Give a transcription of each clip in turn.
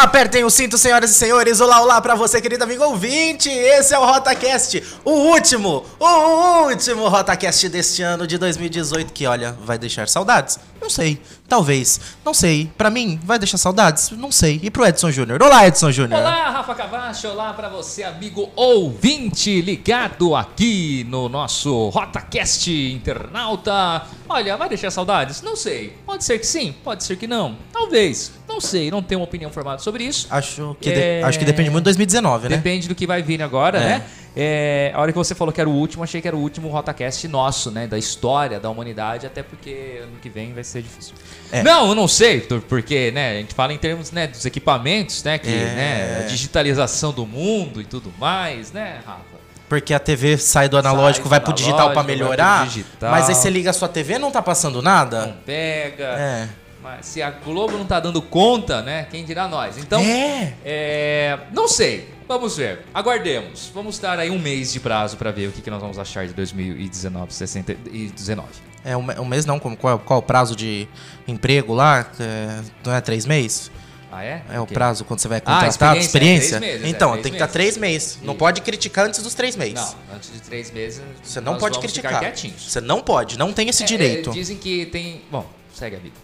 Apertem o cinto, senhoras e senhores. Olá, olá pra você, querido amigo ouvinte. Esse é o RotaCast, o último, o último RotaCast deste ano de 2018 que, olha, vai deixar saudades. Não sei, talvez, não sei. Pra mim, vai deixar saudades? Não sei. E pro Edson Júnior? Olá, Edson Júnior. Olá, Rafa Cavacho. Olá pra você, amigo ouvinte ligado aqui no nosso RotaCast internauta. Olha, vai deixar saudades? Não sei. Pode ser que sim, pode ser que não. Talvez. Não sei, não tenho uma opinião formada sobre isso. Acho que, de- É. acho que depende muito de 2019, né? Depende do que vai vir agora, É. né? É, a hora que você falou que era o último, achei que era o último RotaCast nosso, né? Da história da humanidade, até porque ano que vem vai ser difícil. É. Não, eu não sei, por- porque, né? A gente fala em termos né, dos equipamentos, né? Que, É. né? A digitalização do mundo e tudo mais, né, Rafa? Porque a TV sai do analógico, do vai pro digital pra analógico, vai pro melhorar. digital. Mas aí você liga a sua TV não tá passando nada? Não pega. É. Mas se a Globo não tá dando conta, né? Quem dirá nós? Então, É. É, não sei. Vamos ver. Aguardemos. Vamos dar aí um mês de prazo pra ver o que, que nós vamos achar de 2019, 60 e 19. É um, um mês não, qual, qual o prazo de emprego lá? É, não é três meses? Ah, é? É o quê? prazo quando você vai Ah, contratar, experiência, experiência? é, meses, então, é, tem que estar três meses. Não pode criticar antes dos três meses. Não, antes de três meses. Você não pode criticar. Você não pode, não tem esse É, direito. é, dizem que tem. Bom, segue a vida.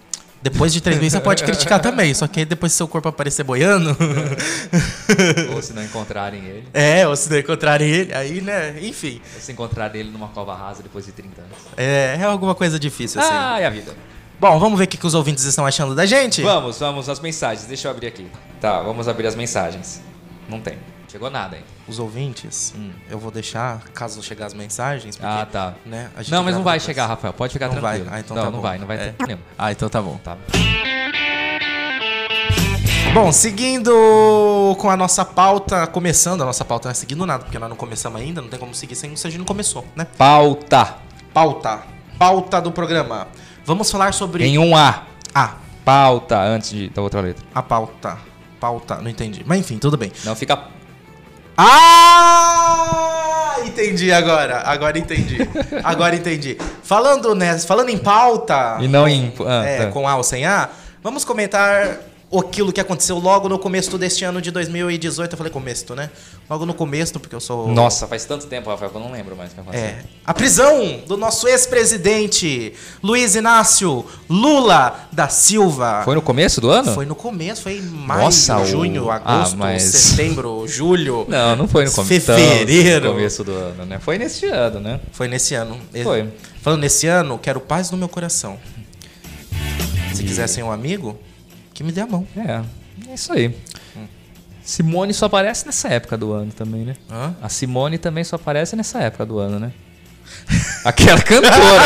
Depois de três meses você pode criticar também, só que aí depois se seu corpo aparecer boiando. Ou se não encontrarem ele. é, ou se não encontrarem ele, aí, né, enfim. Ou se encontrarem ele numa cova rasa depois de 30 anos. É, é alguma coisa difícil assim. Ah, e a vida. Bom, vamos ver o que, que os ouvintes estão achando da gente? Vamos, vamos, as mensagens. Deixa eu abrir aqui. Tá, vamos abrir as mensagens. Não tem. Chegou nada ainda. Os ouvintes, Hum. eu vou deixar, caso chegar as mensagens, porque, Ah, tá. né, a gente Não, mas não vai depois. chegar, Rafael. Pode ficar Não vai. tranquilo. Ah, então não, tá não bom. vai, não vai É. ter problema. Ah, então tá bom. Tá. Bom, seguindo com a nossa pauta, começando a nossa pauta, né? Seguindo nada, porque nós não começamos ainda, não tem como seguir sem se a gente não começou, né? Pauta. Pauta. Pauta do programa. Vamos falar sobre. Em um A. Ah, Pauta antes de, da outra letra. a pauta. Pauta, não entendi. Mas enfim, tudo bem. Não fica. Ah! Entendi agora. Agora entendi. Agora entendi. Falando, né, falando em pauta. E não em- ah, é, tá. com A ou sem A, vamos comentar aquilo que aconteceu logo no começo deste ano de 2018. Eu falei começo, né? Logo no começo, porque eu sou. Nossa, faz tanto tempo, Rafael, que eu não lembro mais o que aconteceu. É. A prisão do nosso ex-presidente Luiz Inácio Lula da Silva. Foi no começo do ano? Foi no começo, foi em maio, Nossa, o- junho, Ah, agosto, mas- setembro, julho. Não, não foi no começo. Fevereiro. No começo do ano, né? Foi neste ano, né? Foi nesse ano. Foi. Falando nesse ano, quero paz no meu coração. Se E- quiser ser um amigo, que me dê a mão. É, é isso aí. Simone só aparece nessa época do ano também, né? Hã? A Simone também só aparece nessa época do ano, né? Aquela cantora.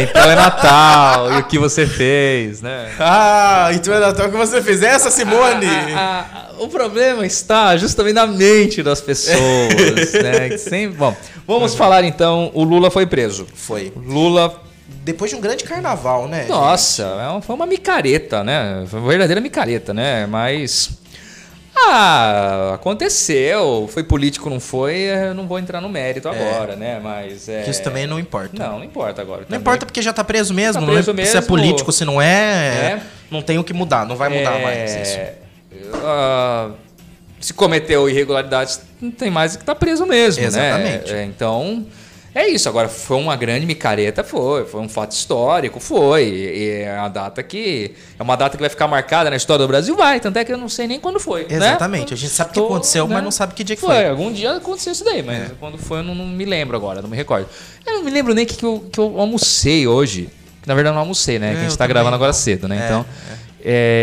então é Natal, e o que você fez, né? Ah, então é Natal que você fez essa, Simone? Ah, ah, ah, o problema está justamente na mente das pessoas, né? Que Sempre... Bom, vamos falar então. O Lula foi preso. Foi. O Lula, Depois de um grande carnaval, né? nossa, é foi uma micareta, né? Foi uma verdadeira micareta, né? Mas. Ah, aconteceu. Foi político, não foi? Eu não vou entrar no mérito agora, né? Mas. É... Isso também não importa. Não, não importa agora. Não também. importa porque já tá preso mesmo. Tá não preso é- Se é mesmo. político, se não é, É. não tem o que mudar. Não vai mudar É, mais isso. ah, se cometeu irregularidades, não tem mais que tá preso mesmo, Exatamente. né? É, então, é isso. Agora, foi uma grande micareta, foi. Foi um fato histórico, foi. E é uma data que... É uma data que vai ficar marcada na história do Brasil, vai. Tanto é que eu não sei nem quando foi, né? Exatamente. A gente sabe que Tô, aconteceu, né? mas não sabe que dia que Foi, foi. algum dia aconteceu isso daí, mas É. quando foi eu não, não me lembro agora, não me recordo. Eu não me lembro nem o que, que, eu, que eu almocei hoje. Na verdade, eu não almocei, né? É, que a gente tá também gravando agora não. cedo, né? É, então, é,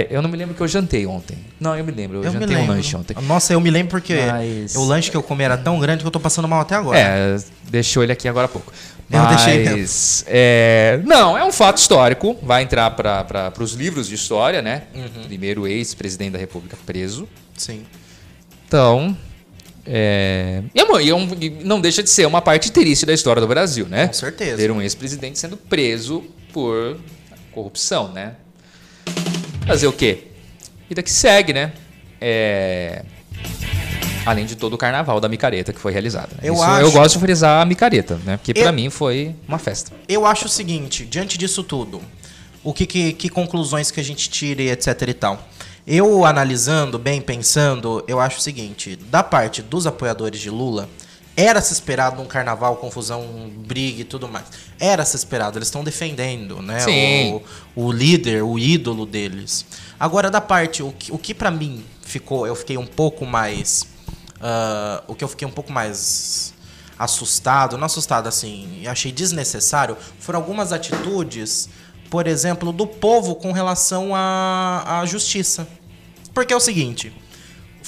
eu não me lembro que eu jantei ontem. Não, eu me lembro, eu, Eu jantei um lanche ontem. Nossa, eu me lembro porque Mas- o lanche que eu comi era tão grande que eu tô passando mal até agora. É, deixou ele aqui agora há pouco. Eu deixei Mas, é, não, é um fato histórico. Vai entrar para os livros de história, né? Uhum. Primeiro ex-presidente da República preso. Sim. Então, é, e é é e não deixa de ser uma parte triste da história do Brasil, né? Com certeza. Ter um ex-presidente sendo preso por corrupção, né? Fazer o quê? Vida que segue, né? É, Além de todo o carnaval da micareta que foi realizada. Eu Isso acho- eu gosto de frisar a micareta, né? Porque Eu- pra mim foi uma festa. Eu acho o seguinte, diante disso tudo, o que, que, que conclusões que a gente tira e etc e tal. Eu analisando bem, pensando, eu acho o seguinte: da parte dos apoiadores de Lula, era se esperado um carnaval, confusão, briga e tudo mais. Era se esperado, eles estão defendendo, né? Sim. O, o líder, o ídolo deles. Agora, da parte, o que, o que para mim ficou, eu fiquei um pouco mais. ah, o que eu fiquei um pouco mais assustado, não assustado assim, achei desnecessário, foram algumas atitudes, por exemplo, do povo com relação à, à justiça. Porque é o seguinte,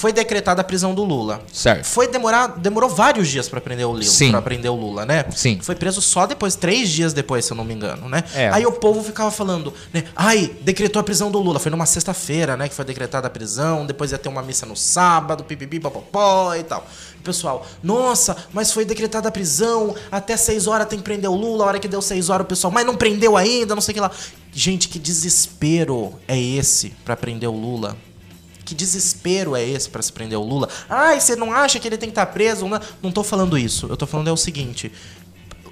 foi decretada a prisão do Lula. Certo. Foi demorar, demorou vários dias pra prender o Lula, para prender o Lula, né? Sim. Foi preso só depois, três dias depois, se eu não me engano, né? É. Aí o povo ficava falando, né? Ai, decretou a prisão do Lula. Foi numa sexta-feira, né? Que foi decretada a prisão. Depois ia ter uma missa no sábado, pipipi, popopó e tal. O pessoal, nossa, mas foi decretada a prisão. Até seis horas tem que prender o Lula. A hora que deu seis horas, o pessoal, mas não prendeu ainda, não sei o que lá. Gente, que desespero é esse pra prender o Lula? Que desespero é esse pra se prender o Lula? Ai, você não acha que ele tem que estar preso? Não, não tô falando isso. Eu tô falando é o seguinte.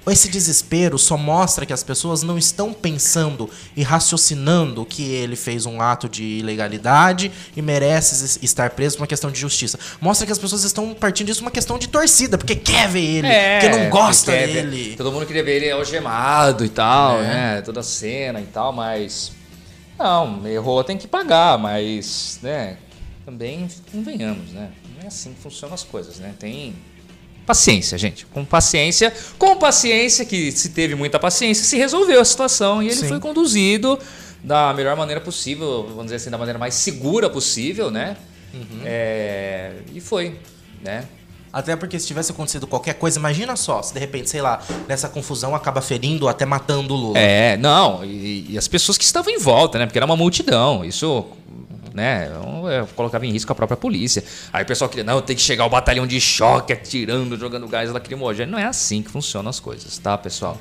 Esse desespero só mostra que as pessoas não estão pensando e raciocinando que ele fez um ato de ilegalidade e merece es- estar preso por uma questão de justiça. Mostra que as pessoas estão partindo disso uma questão de torcida, porque quer ver ele, porque não gosta porque quer ver- dele. Todo mundo queria ver ele algemado e tal, É. né? Toda a cena e tal, mas. Não, errou, tem que pagar, mas, né? Também convenhamos, né? Não é assim que funcionam as coisas, né? Tem. Paciência, gente. Com paciência. Com paciência, que se teve muita paciência, se resolveu a situação e ele Sim. foi conduzido da melhor maneira possível, vamos dizer assim, da maneira mais segura possível, né? Uhum. É, e foi, né? Até porque se tivesse acontecido qualquer coisa, imagina só, se de repente, sei lá, nessa confusão acaba ferindo ou até matando o Lula. É, não, e, e as pessoas que estavam em volta, né? Porque era uma multidão. Isso, né? eu- eu colocava em risco a própria polícia. Aí o pessoal queria, não, tem que chegar o batalhão de choque atirando, jogando gás lacrimogêneo. Não é assim que funcionam as coisas, tá, pessoal?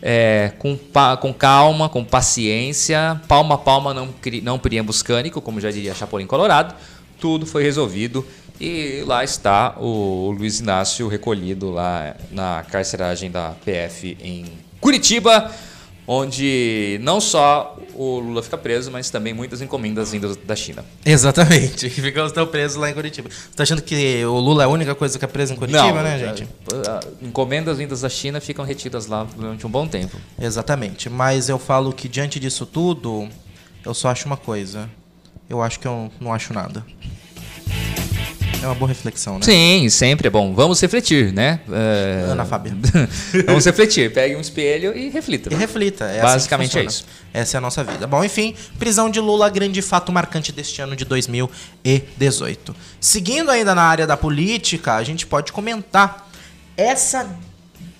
É, com, com calma, com paciência, palma a palma, não, não priembus cânico, como já diria Chapolin Colorado. Tudo foi resolvido e lá está o Luiz Inácio recolhido lá na carceragem da PF em Curitiba, onde não só o Lula fica preso, mas também muitas encomendas vindas da China. Exatamente. Que ficam estão presos lá em Curitiba. Você tá achando que o Lula é a única coisa que é preso em Curitiba, né, gente? ah, Encomendas vindas da China ficam retidas lá durante um bom tempo. Exatamente. Mas eu falo que diante disso tudo, eu só acho uma coisa. Eu acho que eu não acho nada. É uma boa reflexão, né? Sim, sempre é bom. Vamos refletir, né? É, Ana Fábia. Vamos refletir. Pegue um espelho e reflita. E reflita. É Basicamente assim é funciona. Essa é a nossa vida. Bom, enfim, prisão de Lula, grande fato marcante deste ano de 2018. Seguindo ainda na área da política, a gente pode comentar essa.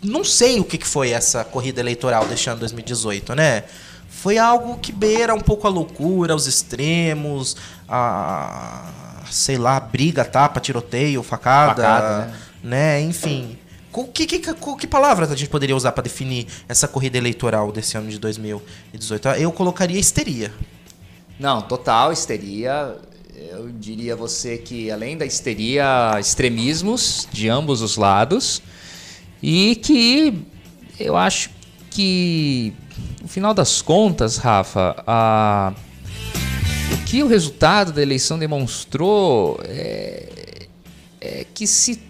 Não sei o que que foi essa corrida eleitoral deste ano de 2018, né? Foi algo que beira um pouco a loucura, os extremos, a. sei lá, briga, tapa, tiroteio, facada, Facada, né? né? Enfim. Com que, que, que, que palavras a gente poderia usar para definir essa corrida eleitoral desse ano de 2018? Eu colocaria histeria. Não, total histeria. Eu diria você que além da histeria, extremismos de ambos os lados e que eu acho que no final das contas, Rafa, a que o resultado da eleição demonstrou é, é que se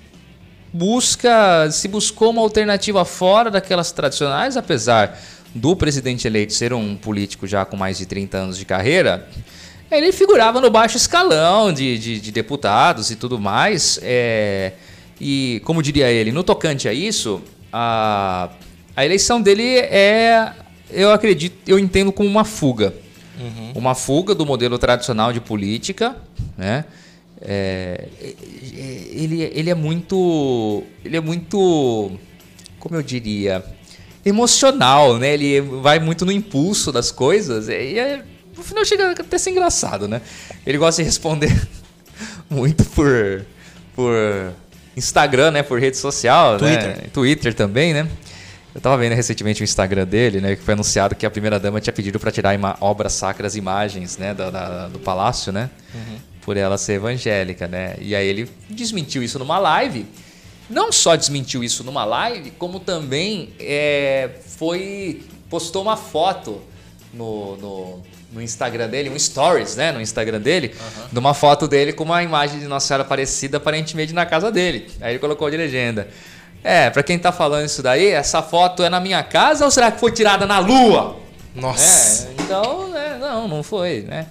busca, se buscou uma alternativa fora daquelas tradicionais, apesar do presidente eleito ser um político já com mais de 30 anos de carreira, ele figurava no baixo escalão de, de, de deputados e tudo mais. é, e, como diria ele, no tocante a isso, a, a eleição dele é, eu acredito, eu entendo como uma fuga. Uma fuga do modelo tradicional de política, né? É, ele, ele é muito. Ele é muito. Como eu diria? Emocional, né? Ele vai muito no impulso das coisas. E é, no final chega até a ser engraçado, né? Ele gosta de responder muito por. por Instagram, né? Por rede social, Twitter. né? Twitter também, né? Eu tava vendo recentemente o Instagram dele, né? Que foi anunciado que a primeira dama tinha pedido para tirar obras sacras imagens, né? Da, da- do palácio, né? Por ela ser evangélica, né? E aí ele desmentiu isso numa live. Não só desmentiu isso numa live, como também é, foi postou uma foto no, no, no Instagram dele, um stories, né? No Instagram dele, de uma foto dele com uma imagem de Nossa Senhora Aparecida aparentemente na casa dele. Aí ele colocou de legenda. É, pra quem tá falando isso daí, essa foto é na minha casa ou será que foi tirada na lua? Nossa. É, então, é, não, não foi, né?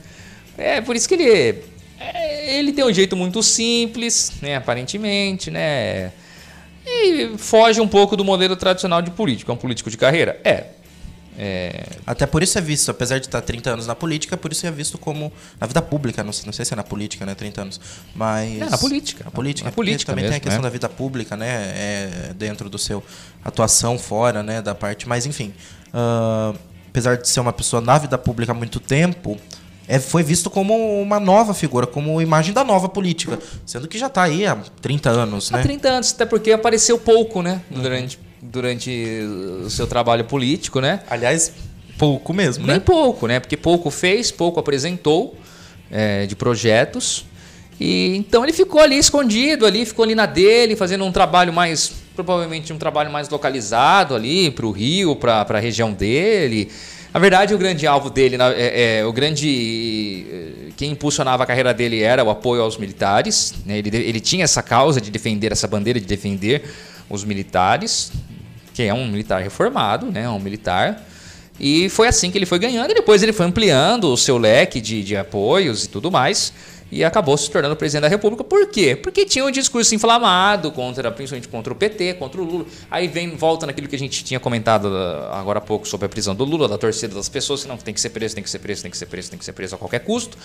É por isso que ele. é, ele tem um jeito muito simples, né? Aparentemente, né? E foge um pouco do modelo tradicional de político. É um político de carreira? É. É, Até por isso é visto, apesar de estar 30 anos na política, por isso é visto como. Na vida pública, não sei, não sei se é na política, né? 30 anos. Mas. É, na política. Na política. Na política também tem a mesmo, questão né? da vida pública, né? É, dentro do seu atuação fora, né? Da parte. Mas enfim. ah, apesar de ser uma pessoa na vida pública há muito tempo. É, foi visto como uma nova figura, como imagem da nova política. Sendo que já está aí há 30 anos, Há né? 30 anos, até porque apareceu pouco, né? Durante, durante o seu trabalho político, né? Aliás, pouco mesmo, Nem né? pouco, né? Porque pouco fez, pouco apresentou é, de projetos. E então ele ficou ali escondido, ali, ficou ali na dele, fazendo um trabalho mais, provavelmente um trabalho mais localizado ali para o Rio, para a região dele. Na verdade, o grande alvo dele, é, é, o grande eh, quem impulsionava a carreira dele era o apoio aos militares. né? Ele, ele tinha essa causa de defender essa bandeira de defender os militares, que é um militar reformado, né? Um militar. E foi assim que ele foi ganhando, e depois ele foi ampliando o seu leque de, de apoios e tudo mais, e acabou se tornando presidente da República. Por quê? Porque tinha um discurso inflamado, contra, principalmente contra o PT, contra o Lula. Aí vem, volta naquilo que a gente tinha comentado ah, agora há pouco sobre a prisão do Lula, da torcida das pessoas, que não tem que ser preso, tem que ser preso, tem que ser preso, tem que ser preso a qualquer custo.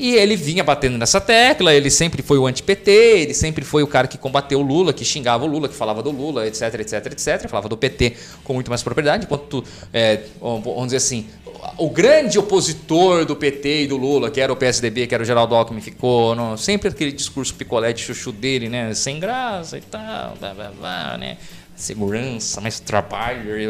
E ele vinha batendo nessa tecla, ele sempre foi o anti-PT, ele sempre foi o cara que combateu o Lula, que xingava o Lula, que falava do Lula, etc, etc, etc. Falava do PT com muito mais propriedade, enquanto, é, vamos dizer assim, o grande opositor do PT e do Lula, que era o PSDB, que era o Geraldo Alckmin, ficou sempre aquele discurso picolé de chuchu dele, né? Sem graça e tal, blá, blá, blá, né? Segurança, mais trabalho e.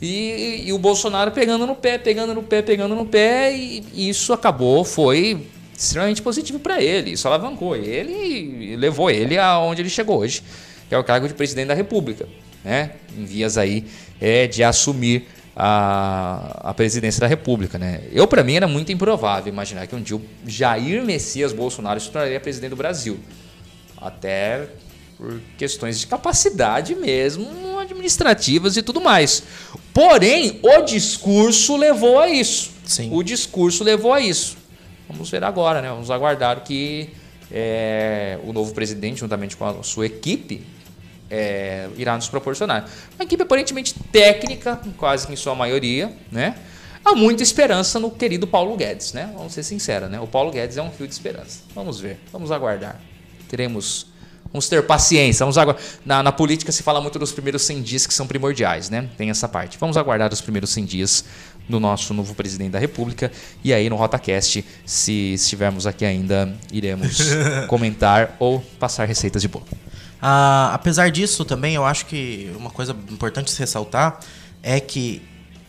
E, e o Bolsonaro pegando no pé, pegando no pé, pegando no pé, e isso acabou, foi extremamente positivo para ele. Isso alavancou ele e levou ele aonde ele chegou hoje, que é o cargo de presidente da República, né? Em vias aí é, de assumir a, a presidência da República, né? Eu, para mim, era muito improvável imaginar que um dia o Jair Messias Bolsonaro se tornaria presidente do Brasil. Até por questões de capacidade mesmo, administrativas e tudo mais. Porém, o discurso levou a isso. Sim. O discurso levou a isso. Vamos ver agora, né? Vamos aguardar o que é, o novo presidente, juntamente com a sua equipe, é, irá nos proporcionar. Uma equipe aparentemente técnica, quase que em sua maioria, né? Há muita esperança no querido Paulo Guedes, né? Vamos ser sinceros, né? O Paulo Guedes é um fio de esperança. Vamos ver, vamos aguardar. Teremos. Vamos ter paciência. Vamos aguardar. Na, na política se fala muito dos primeiros 100 dias que são primordiais, né? Tem essa parte. Vamos aguardar os primeiros 100 dias do nosso novo presidente da República. E aí no RotaCast, se estivermos aqui ainda, iremos comentar ou passar receitas de bolo. Ah, apesar disso, também eu acho que uma coisa importante se ressaltar é que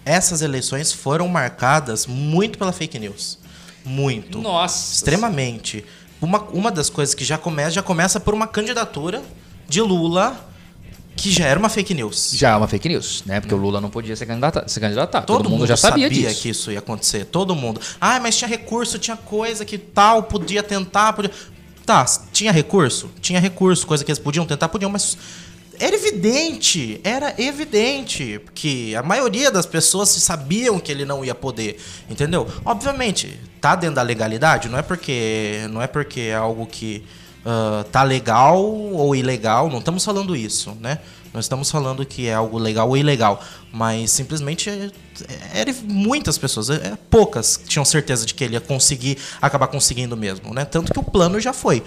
essas eleições foram marcadas muito pela fake news. Muito. Nossa. Extremamente. Uma, uma das coisas que já começa, já começa por uma candidatura de Lula que já era uma fake news. Já é uma fake news, né? Porque o Lula não podia ser candidato. Se candidatar. Todo, Todo, mundo, já sabia, disso. que isso ia acontecer. Todo mundo. Ah, mas tinha recurso, tinha coisa que tal, podia tentar, podia... Tá, tinha recurso? Tinha recurso, coisa que eles podiam tentar, podiam, mas era evidente, era evidente que a maioria das pessoas sabiam que ele não ia poder, entendeu? Obviamente, tá dentro da legalidade, não é porque não é porque é algo que ah, tá legal ou ilegal, não estamos falando isso, né? Nós estamos falando que é algo legal ou ilegal, mas simplesmente era muitas pessoas, é- é poucas tinham certeza de que ele ia conseguir acabar conseguindo mesmo, né? Tanto que o plano já foi.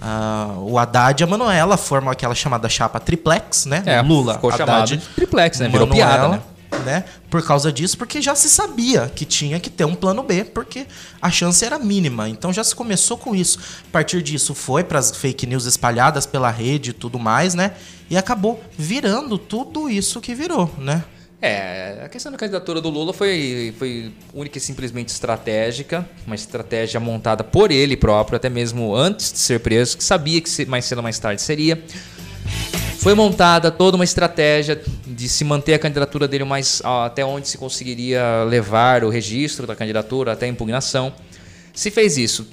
Ah, o Haddad e a Manuela formam aquela chamada chapa triplex, né? É, Lula, ficou Haddad, triplex, né? Virou Manuela, piada, né? né? Por causa disso, porque já se sabia que tinha que ter um plano B, porque a chance era mínima. Então já se começou com isso. A partir disso foi para as fake news espalhadas pela rede e tudo mais, né? E acabou virando tudo isso que virou, né? É, a questão da candidatura do Lula foi, foi única e simplesmente estratégica, uma estratégia montada por ele próprio, até mesmo antes de ser preso, que sabia que mais cedo ou mais tarde seria. Foi montada toda uma estratégia de se manter a candidatura dele mais até onde se conseguiria levar o registro da candidatura até a impugnação. Se fez isso.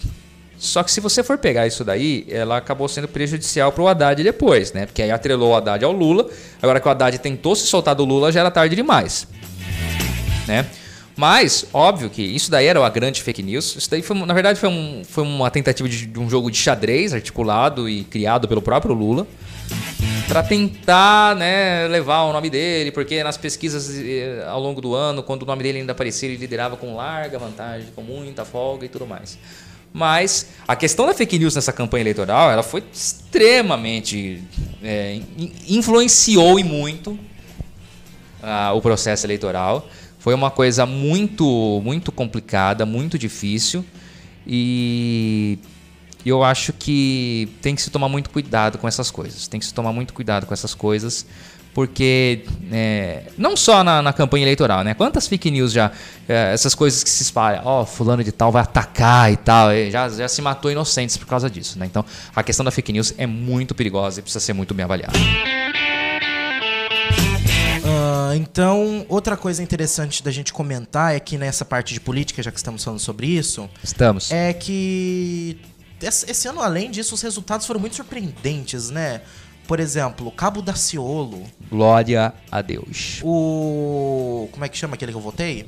Só que se você for pegar isso daí, ela acabou sendo prejudicial para o Haddad depois, né? Porque aí atrelou o Haddad ao Lula. Agora que o Haddad tentou se soltar do Lula, já era tarde demais. Né? Mas, óbvio que isso daí era uma grande fake news. Isso daí, foi, na verdade, foi, um, foi uma tentativa de, de um jogo de xadrez articulado e criado pelo próprio Lula para tentar né, levar o nome dele, porque nas pesquisas eh, ao longo do ano, quando o nome dele ainda aparecia, ele liderava com larga vantagem, com muita folga e tudo mais. Mas a questão da fake news nessa campanha eleitoral, ela foi extremamente. É, influenciou e muito uh, o processo eleitoral. Foi uma coisa muito, muito complicada, muito difícil. E eu acho que tem que se tomar muito cuidado com essas coisas. Tem que se tomar muito cuidado com essas coisas, porque é, não só na, na, campanha eleitoral, né? Quantas fake news já, é, essas coisas que se espalham, ó, oh, fulano de tal vai atacar e tal, já, já se matou inocentes por causa disso, né? Então, a questão da fake news é muito perigosa e precisa ser muito bem avaliada. Uh, então, outra coisa interessante da gente comentar é que nessa parte de política, já que estamos falando sobre isso, estamos. É que esse ano, além disso, os resultados foram muito surpreendentes, né? Por exemplo, Cabo Daciolo. Glória a Deus. O. Como é que chama aquele que eu votei?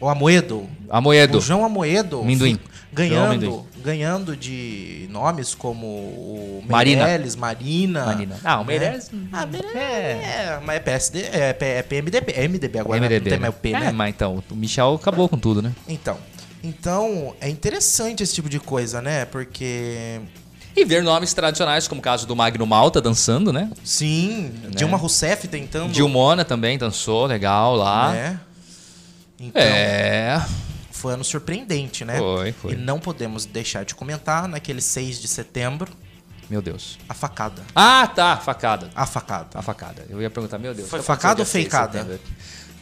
O Amoedo. Amoedo. O João Amoedo. Minduim. Ganhando, ganhando de nomes como o Meirelles, Marina. Marina. Ah, o né? Meirelles. Ah, Meirelles. É. é, mas é PSD, é, é PMDB. É MDB agora, MDB, não tem mais o P, né? É, mas então, o Michel acabou com tudo, né? Então. Então, é interessante esse tipo de coisa, né? Porque. E ver nomes tradicionais, como o caso do Magno Malta dançando, né? Sim, né? Dilma Rousseff tentando. Dilmona também dançou, legal lá. É. Então, é. Foi ano surpreendente, né? Foi, foi. E não podemos deixar de comentar naquele 6 de setembro. Meu Deus. A facada. Ah, tá, facada. A facada. A facada. Eu ia perguntar, meu Deus. Foi facada ou feicada?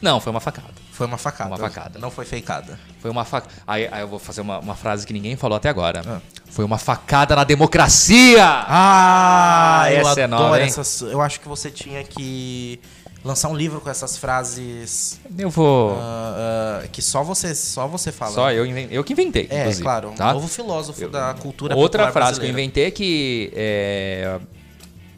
Não, foi uma facada. Foi uma facada. Uma facada. Não foi feicada. Foi uma facada. Aí, aí, eu vou fazer uma, uma, frase que ninguém falou até agora. Ah. Foi uma facada na democracia! Ah, essa eu é nova, essas. Eu acho que você tinha que lançar um livro com essas frases. Eu vou. Uh, uh, que só você, só você fala. Só eu, eu que inventei. É, claro. Um tá? novo filósofo eu, da cultura Outra frase brasileira. que eu inventei é que. É,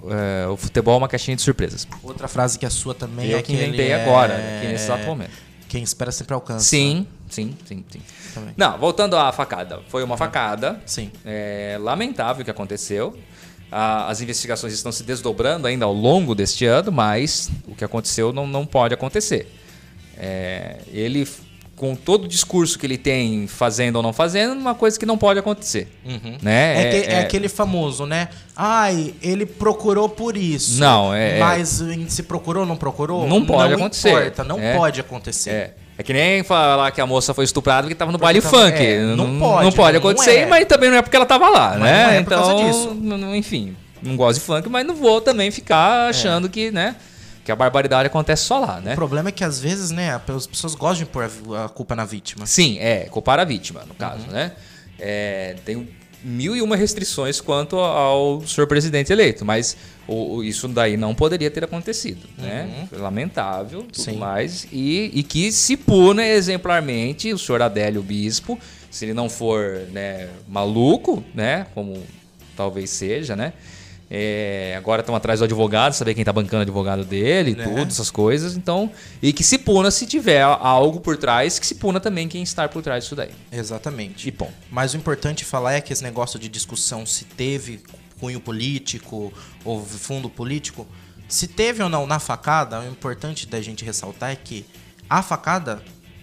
é, o futebol é uma caixinha de surpresas. Outra frase que é sua também eu é que inventei é... agora, aqui nesse exato momento. Quem espera sempre alcança. Sim, sim, sim, sim. Também. Não, voltando à facada. Foi uma facada. Sim. É, lamentável o que aconteceu. as investigações estão se desdobrando ainda ao longo deste ano, mas o que aconteceu não, não pode acontecer. É, ele com todo o discurso que ele tem, fazendo ou não fazendo, uma coisa que não pode acontecer. Uhum. Né? É, é, é, aquele famoso, né? Ai, ele procurou por isso. Não, é. Mas se procurou ou não procurou? Não pode não acontecer. Importa, não é. pode acontecer. É. É que nem falar que a moça foi estuprada porque estava no porque baile tava, funk. É, não, pode. Não pode acontecer, é. mas também não é porque ela estava lá, mas né? Não é por então, causa disso. enfim, não gosto de funk, mas não vou também ficar achando que, né? Que a barbaridade acontece só lá, né? O problema é que às vezes, né, as pessoas gostam de pôr a culpa na vítima. Sim, é, culpar a vítima, no caso, uhum. né? É, tem mil e uma restrições quanto ao senhor presidente eleito, mas o, isso daí não poderia ter acontecido, né? Uhum. Lamentável, tudo Sim. mais. E, e que se puna exemplarmente o senhor Adélio Bispo, se ele não for né, maluco, né? Como talvez seja, né? É, agora estão atrás do advogado, saber quem está bancando o advogado dele, né? tudo, essas coisas. Então, e que se puna se tiver algo por trás, que se puna também quem está por trás disso daí. Exatamente. E bom. Mas o importante falar é que esse negócio de discussão se teve cunho político ou fundo político, se teve ou não na facada, o importante da gente ressaltar é que a facada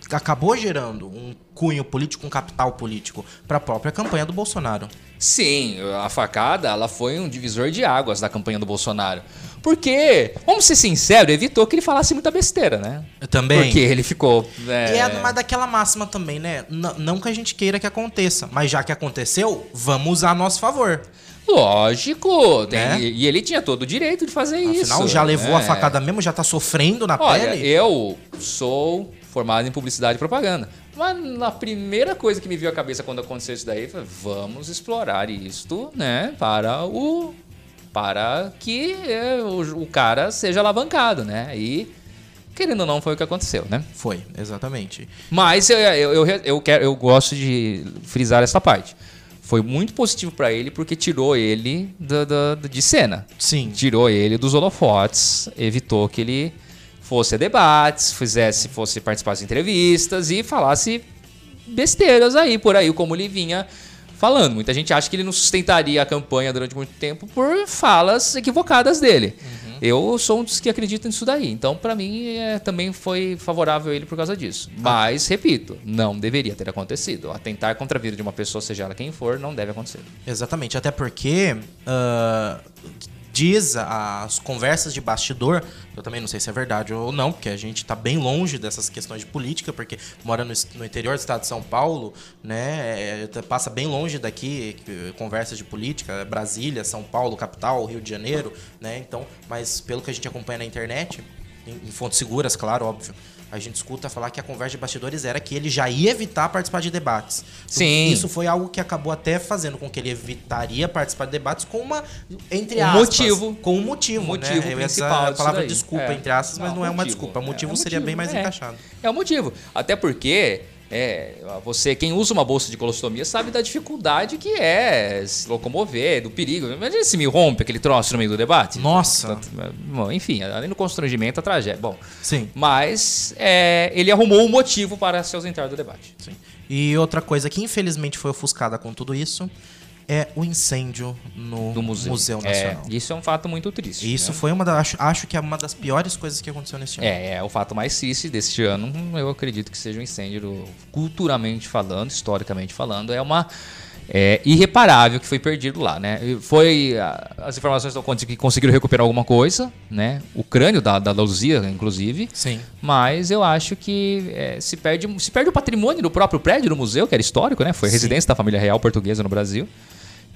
acabou gerando um cunho político, um capital político para a própria campanha do Bolsonaro. Sim, a facada ela foi um divisor de águas da campanha do Bolsonaro. Porque, vamos ser sinceros, evitou que ele falasse muita besteira, né? Eu também. Porque ele ficou. É... E é uma daquela máxima também, né? N não que a gente queira que aconteça, mas já que aconteceu, vamos usar a nosso favor. Lógico, tem, né? e ele tinha todo o direito de fazer Afinal, isso. Afinal, já levou a é. facada mesmo, já tá sofrendo na Olha, pele. Eu sou formado em publicidade e propaganda. Mas a primeira coisa que me veio à cabeça quando aconteceu isso daí foi vamos explorar isto, né, para o para que é, o, o cara seja alavancado, né? E querendo ou não foi o que aconteceu, né? Foi, exatamente. Mas eu, eu, eu, eu, quero, eu gosto de frisar essa parte. Foi muito positivo para ele porque tirou ele do, do- de cena. Sim. Tirou ele dos holofotes, evitou que ele fosse a debates, fizesse, fosse participar de entrevistas e falasse besteiras aí por aí, como ele vinha falando. Muita gente acha que ele não sustentaria a campanha durante muito tempo por falas equivocadas dele. Eu sou um dos que acreditam nisso daí. Então, pra mim, é, também foi favorável ele por causa disso. Mas, repito, não deveria ter acontecido. Atentar contra a vida de uma pessoa, seja ela quem for, não deve acontecer. Exatamente, até porque ah, diz as conversas de bastidor, eu também não sei se é verdade ou não, porque a gente tá bem longe dessas questões de política, porque mora no, no interior do estado de São Paulo, né, é, passa bem longe daqui, conversas de política, Brasília, São Paulo, capital, Rio de Janeiro, né, então, mas pelo que a gente acompanha na internet, em, em fontes seguras, claro, óbvio, a gente escuta falar que a conversa de bastidores era que ele já ia evitar participar de debates. Sim. Isso foi algo que acabou até fazendo com que ele evitaria participar de debates com uma entre Um aspas, motivo. com um motivo, motivo né? Ia usar principal a disso palavra daí. desculpa É. entre aspas, mas Não, não, é uma motivo. desculpa. O É, motivo é seria bem motivo, mais é. encaixado. É o motivo. Até porque é, você, quem usa uma bolsa de colostomia, sabe da dificuldade que é se locomover, do perigo. Imagina se me rompe aquele troço no meio do debate. Nossa. Tanto- bom, enfim, além do constrangimento, a tragédia. Bom, Sim. mas é, ele arrumou um motivo para se ausentar do debate. Sim. E outra coisa que infelizmente foi ofuscada com tudo isso é o incêndio no Do museu. Nacional. É, isso é um fato muito triste. Isso né? foi uma das. Acho, acho que é uma das piores coisas que aconteceu nesse ano. É, é o fato mais triste deste ano. Eu acredito que seja um incêndio, culturalmente falando, historicamente falando, é uma é, irreparável que foi perdido lá, né? Foi as informações estão contando que conseguiram recuperar alguma coisa, né? O crânio da, da Luzia, inclusive. Sim. Mas eu acho que é, se, perde, se perde o patrimônio do próprio prédio do museu, que era histórico, né? Foi Sim. residência da família real portuguesa no Brasil.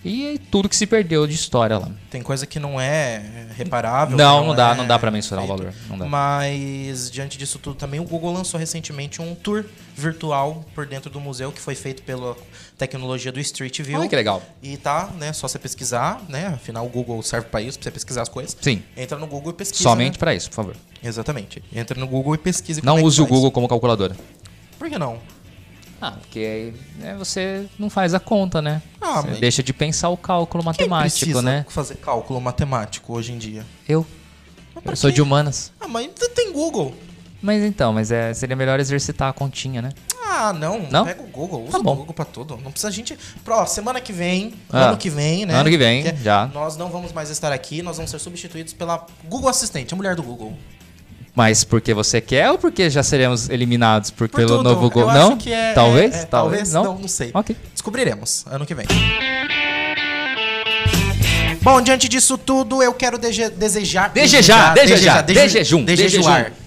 E tudo que se perdeu de história lá. Tem coisa que não é reparável. Não, que não dá, é não dá pra mensurar o feito. valor. Não dá. Mas, diante disso tudo também, o Google lançou recentemente um tour virtual por dentro do museu que foi feito pela tecnologia do Street View. Olha que legal. E tá, né, só você pesquisar, né? Afinal, o Google serve pra isso, pra você pesquisar as coisas. Sim. Entra no Google e pesquisa. Somente né? pra isso, por favor. Exatamente. Entra no Google e pesquisa. Não é use o faz. Google como calculadora. Por que não? Ah, porque aí né, você não faz a conta, né? Ah, você mas- deixa de pensar o cálculo matemático, precisa né? fazer cálculo matemático hoje em dia? Eu. Mas Eu sou quê? de humanas. Ah, mas tem Google. Mas então, mas é, seria melhor exercitar a continha, né? Ah, não. Não? Pega o Google. Usa Tá bom. o Google pra tudo. Não precisa a gente. Pro, semana que vem, Ah. ano que vem, né? Ano que vem, já. Nós não vamos mais estar aqui, nós vamos ser substituídos pela Google Assistente, a mulher do Google. Mas porque você quer ou porque já seremos eliminados por, Por pelo tudo. novo acho Não? que é- talvez? é- é, talvez? Não? Não, não sei. Ok. Descobriremos ano que vem. Bom, diante disso tudo, eu quero desejar. Desejar, desejar, dejejum, Dejejuar. dejejum, Quero dejejuar, dejejuar. vamos dejejuar. Desejar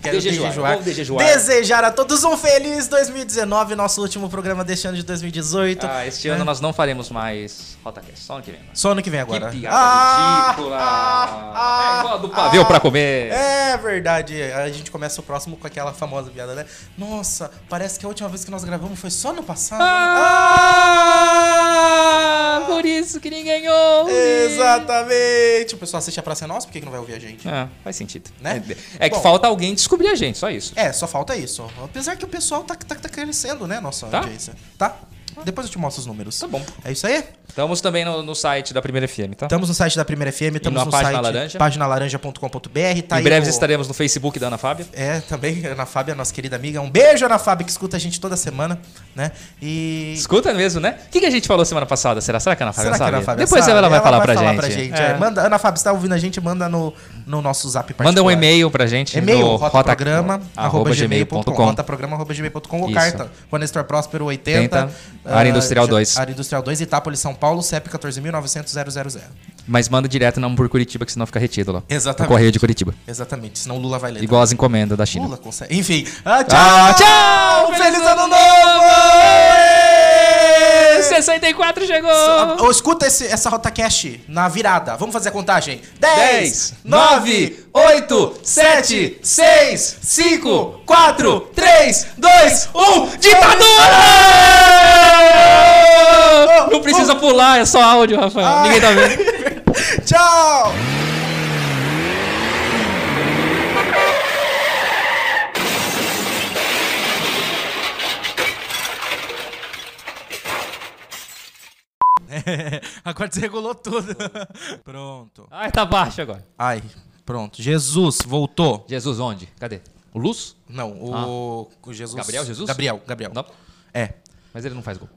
a todos um feliz 2019, nosso último programa deste ano de 2018. Ah, este né? ano nós não faremos mais RotaCast, só ano que vem. mano. Só ano que vem Que agora. piada Ah, ridícula! ah, é igual a do pavê pra comer. É verdade. A gente começa o próximo com aquela famosa piada, né? Nossa, parece que a última vez que nós gravamos foi só no passado. Ah, por isso que ninguém ouve. Exatamente. O pessoal assiste a Praça é Nossa, por que que não vai ouvir a gente? É, faz sentido. Né? É, é que Bom. falta alguém descobrir a gente, só isso. É, só falta isso. Apesar que o pessoal tá, tá, tá crescendo, né, nossa Tá? audiência. Tá? Depois eu te mostro os números. Tá bom. É isso aí? Estamos também no, no site da Primeira FM, tá? Estamos no site da Primeira FM, estamos na no Página site Laranja. paginalaranja.com.br. Tá em breve o- estaremos no Facebook da Ana Fábia. É, também, Ana Fábia, nossa querida amiga. Um beijo, Ana Fábia, que escuta a gente toda semana, né? E. Escuta mesmo, né? O que, que a gente falou semana passada? Será, será que a Ana Fábia Será que a sabe? Ana Fábia Depois sabe? ela vai falar pra gente. é. É. Manda, Ana Fábia, se tá ouvindo a gente, manda no, no nosso zap particular. Manda um e-mail pra gente. E-mail, no rotaprograma, arroba gmail.com. gmail.com, rotaprograma, arroba gmail.com, ou carta, Nestor Próspero, 80, 80, área Industrial ah, 2. Área Industrial 2, Itápolis, São Paulo, CEP 14.900.000. Mas manda direto não por Curitiba, que senão fica retido lá. Exatamente. No correio de Curitiba. Exatamente, senão o Lula vai ler. Igual as encomendas da China. Lula consegue. Enfim, ah, tchau! Ah, tchau! Feliz ano novo! 64 chegou! Ou escuta esse, essa RotaCast na virada. Vamos fazer a contagem. 10, 10, 9, 8, 7, 6, 5, 4, 3, 2, 1. Ditadura! Não precisa pular, é só áudio, Rafael. Ninguém tá vendo. Tchau! agora desregulou tudo. Pronto. Ai, tá baixo agora. Ai, pronto. Jesus voltou. Jesus onde? Cadê? O Luz? Não, o, o Jesus. Gabriel Jesus? Gabriel, Gabriel. Não. É. Mas ele não faz gol.